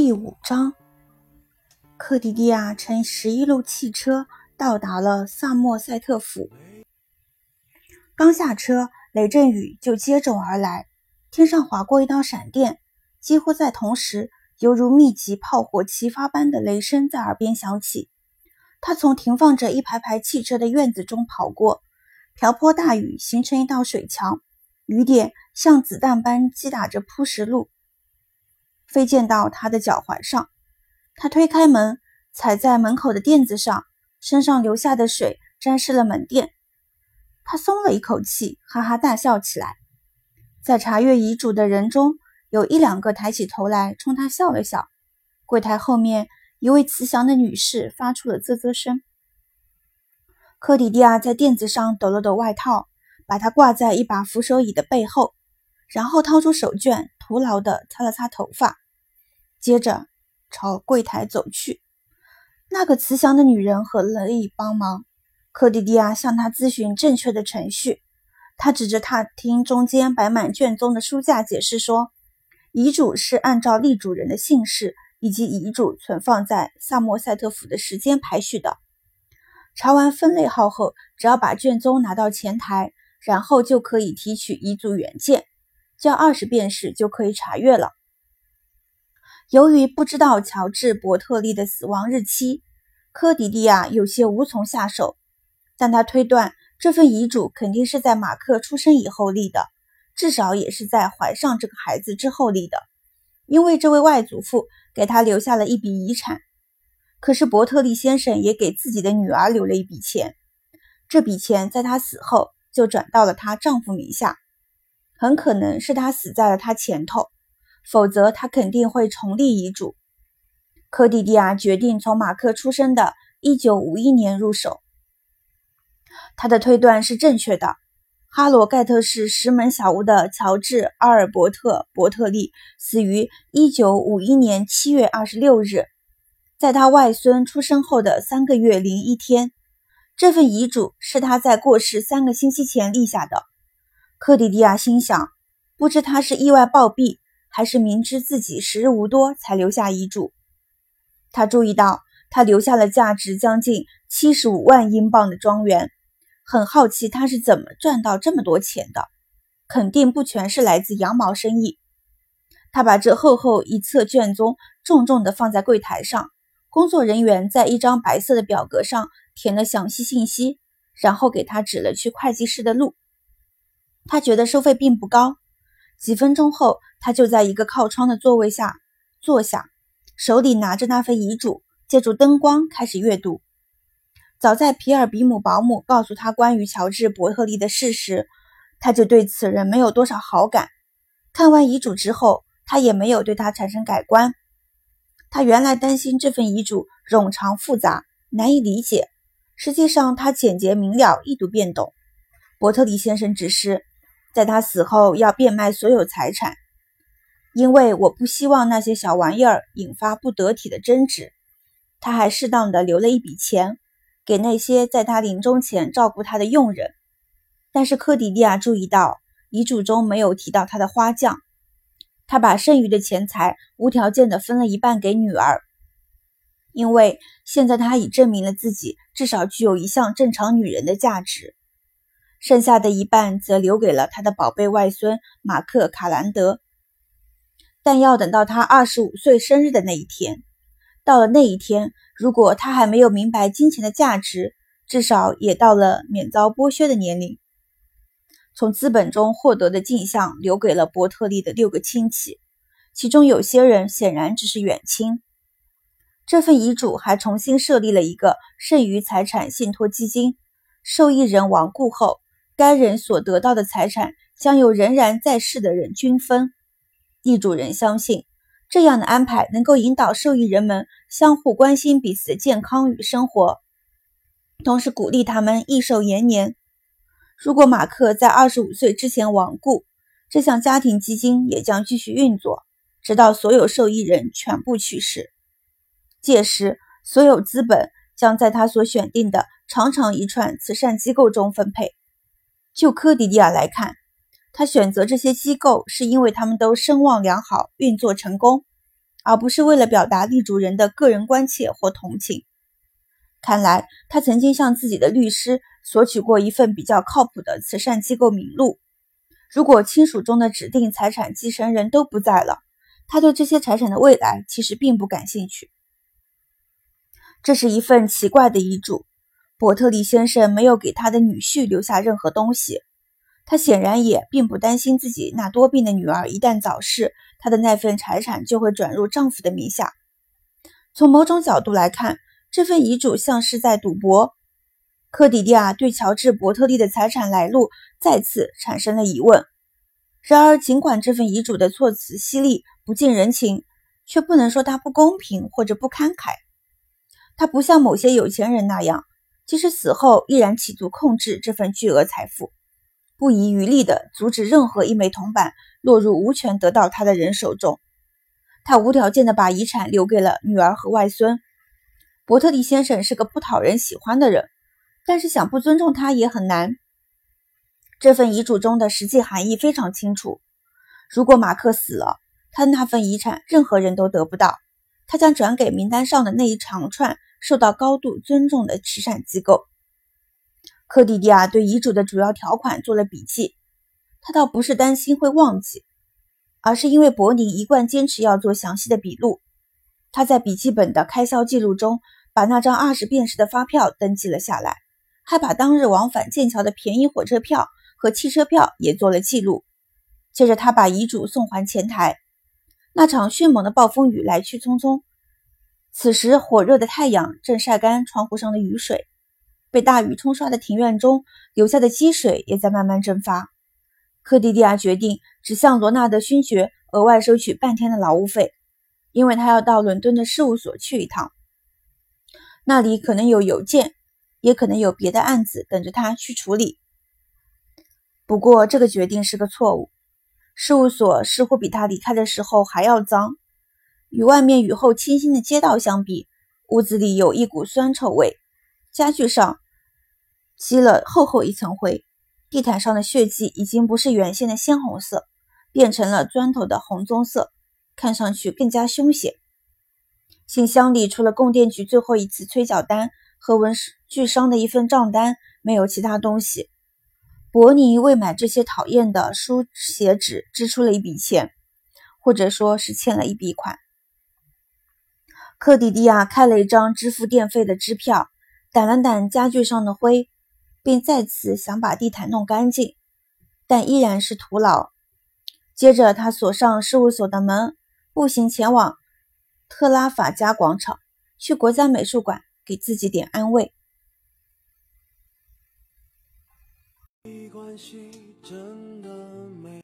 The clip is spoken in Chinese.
第五章，克迪迪亚乘十一路汽车到达了萨默塞特府。刚下车，雷阵雨就接踵而来，天上划过一道闪电，几乎在同时，犹如密集炮火齐发般的雷声在耳边响起。他从停放着一排排汽车的院子中跑过，瓢泼大雨形成一道水墙，雨点像子弹般击打着铺石路。飞溅到他的脚踝上，他推开门，踩在门口的垫子上，身上流下的水沾湿了门垫。他松了一口气，哈哈大笑起来。在查阅遗嘱的人中，有一两个抬起头来冲他笑了笑。柜台后面，一位慈祥的女士发出了啧啧声。科迪蒂亚在垫子上抖了抖外套，把它挂在一把扶手椅的背后，然后掏出手绢。徒劳地擦了擦头发，接着朝柜台走去。那个慈祥的女人很乐意帮忙。克迪迪亚向她咨询正确的程序。他指着大厅中间摆满卷宗的书架，解释说：“遗嘱是按照立主人的姓氏以及遗嘱存放在萨默塞特府的时间排序的。查完分类号后，只要把卷宗拿到前台，然后就可以提取遗嘱原件。”叫二十便士就可以查阅了。由于不知道乔治·伯特利的死亡日期，科迪蒂亚有些无从下手。但他推断这份遗嘱肯定是在马克出生以后立的，至少也是在怀上这个孩子之后立的，因为这位外祖父给他留下了一笔遗产。可是伯特利先生也给自己的女儿留了一笔钱，这笔钱在他死后就转到了她丈夫名下。很可能是他死在了他前头，否则他肯定会重立遗嘱。科迪迪亚决定从马克出生的1951年入手。他的推断是正确的。哈罗盖特市石门小屋的乔治·阿尔伯特·伯特利死于1951年7月26日，在他外孙出生后的三个月零一天。这份遗嘱是他在过世三个星期前立下的。克迪迪亚心想，不知他是意外暴毙，还是明知自己时日无多才留下遗嘱。他注意到，他留下了价值将近七十五万英镑的庄园，很好奇他是怎么赚到这么多钱的。肯定不全是来自羊毛生意。他把这厚厚一册卷宗重重地放在柜台上，工作人员在一张白色的表格上填了详细信息，然后给他指了去会计室的路。他觉得收费并不高。几分钟后，他就在一个靠窗的座位下坐下，手里拿着那份遗嘱，借助灯光开始阅读。早在皮尔比姆保姆告诉他关于乔治·伯特利的事时，他就对此人没有多少好感。看完遗嘱之后，他也没有对他产生改观。他原来担心这份遗嘱冗长复杂，难以理解。实际上，他简洁明了，易读便懂。伯特利先生指示。在他死后要变卖所有财产，因为我不希望那些小玩意儿引发不得体的争执。他还适当的留了一笔钱给那些在他临终前照顾他的佣人。但是科迪利亚注意到遗嘱中没有提到他的花匠。他把剩余的钱财无条件的分了一半给女儿，因为现在他已证明了自己至少具有一项正常女人的价值。剩下的一半则留给了他的宝贝外孙马克·卡兰德，但要等到他二十五岁生日的那一天。到了那一天，如果他还没有明白金钱的价值，至少也到了免遭剥削的年龄。从资本中获得的进项留给了伯特利的六个亲戚，其中有些人显然只是远亲。这份遗嘱还重新设立了一个剩余财产信托基金，受益人亡故后。该人所得到的财产将由仍然在世的人均分。地主人相信这样的安排能够引导受益人们相互关心彼此的健康与生活，同时鼓励他们益寿延年。如果马克在二十五岁之前亡故，这项家庭基金也将继续运作，直到所有受益人全部去世。届时，所有资本将在他所选定的长长一串慈善机构中分配。就科迪迪亚来看，他选择这些机构是因为他们都声望良好、运作成功，而不是为了表达地主人的个人关切或同情。看来他曾经向自己的律师索取过一份比较靠谱的慈善机构名录。如果亲属中的指定财产继承人都不在了，他对这些财产的未来其实并不感兴趣。这是一份奇怪的遗嘱。伯特利先生没有给他的女婿留下任何东西，他显然也并不担心自己那多病的女儿一旦早逝，他的那份财产就会转入丈夫的名下。从某种角度来看，这份遗嘱像是在赌博。科迪蒂亚对乔治·伯特利的财产来路再次产生了疑问。然而，尽管这份遗嘱的措辞犀利、不近人情，却不能说它不公平或者不慷慨。他不像某些有钱人那样，即使死后依然企图控制这份巨额财富，不遗余力地阻止任何一枚铜板落入无权得到他的人手中。他无条件地把遗产留给了女儿和外孙。伯特利先生是个不讨人喜欢的人。但是想不尊重他也很难。这份遗嘱中的实际含义非常清楚：如果马克死了，他那份遗产任何人都得不到，他将转给名单上的那一长串受到高度尊重的慈善机构。克蒂蒂亚对遗嘱的主要条款做了笔记，他倒不是担心会忘记，而是因为伯宁一贯坚持要做详细的笔录。他在笔记本的开销记录中把那张二十便士的发票登记了下来。还把当日往返剑桥的便宜火车票和汽车票也做了记录。接着，他把遗嘱送还前台。那场迅猛的暴风雨来去匆匆，此时火热的太阳正晒干窗户上的雨水，被大雨冲刷的庭院中留下的积水也在慢慢蒸发。克蒂蒂亚决定只向罗纳德勋爵额外收取半天的劳务费，因为他要到伦敦的事务所去一趟，那里可能有邮件。也可能有别的案子等着他去处理。不过，这个决定是个错误。事务所似乎比他离开的时候还要脏。与外面雨后清新的街道相比，屋子里有一股酸臭味。家具上积了厚厚一层灰，地毯上的血迹已经不是原先的鲜红色，变成了砖头的红棕色，看上去更加凶险。信箱里除了供电局最后一次催缴单。和文具商的一份账单，没有其他东西。伯尼为买这些讨厌的书写纸支出了一笔钱，或者说是欠了一笔款。克迪迪亚开了一张支付电费的支票，掸了掸家具上的灰，并再次想把地毯弄干净，但依然是徒劳。接着，他锁上事务所的门，步行前往特拉法加广场，去国家美术馆。给自己点安慰。没关系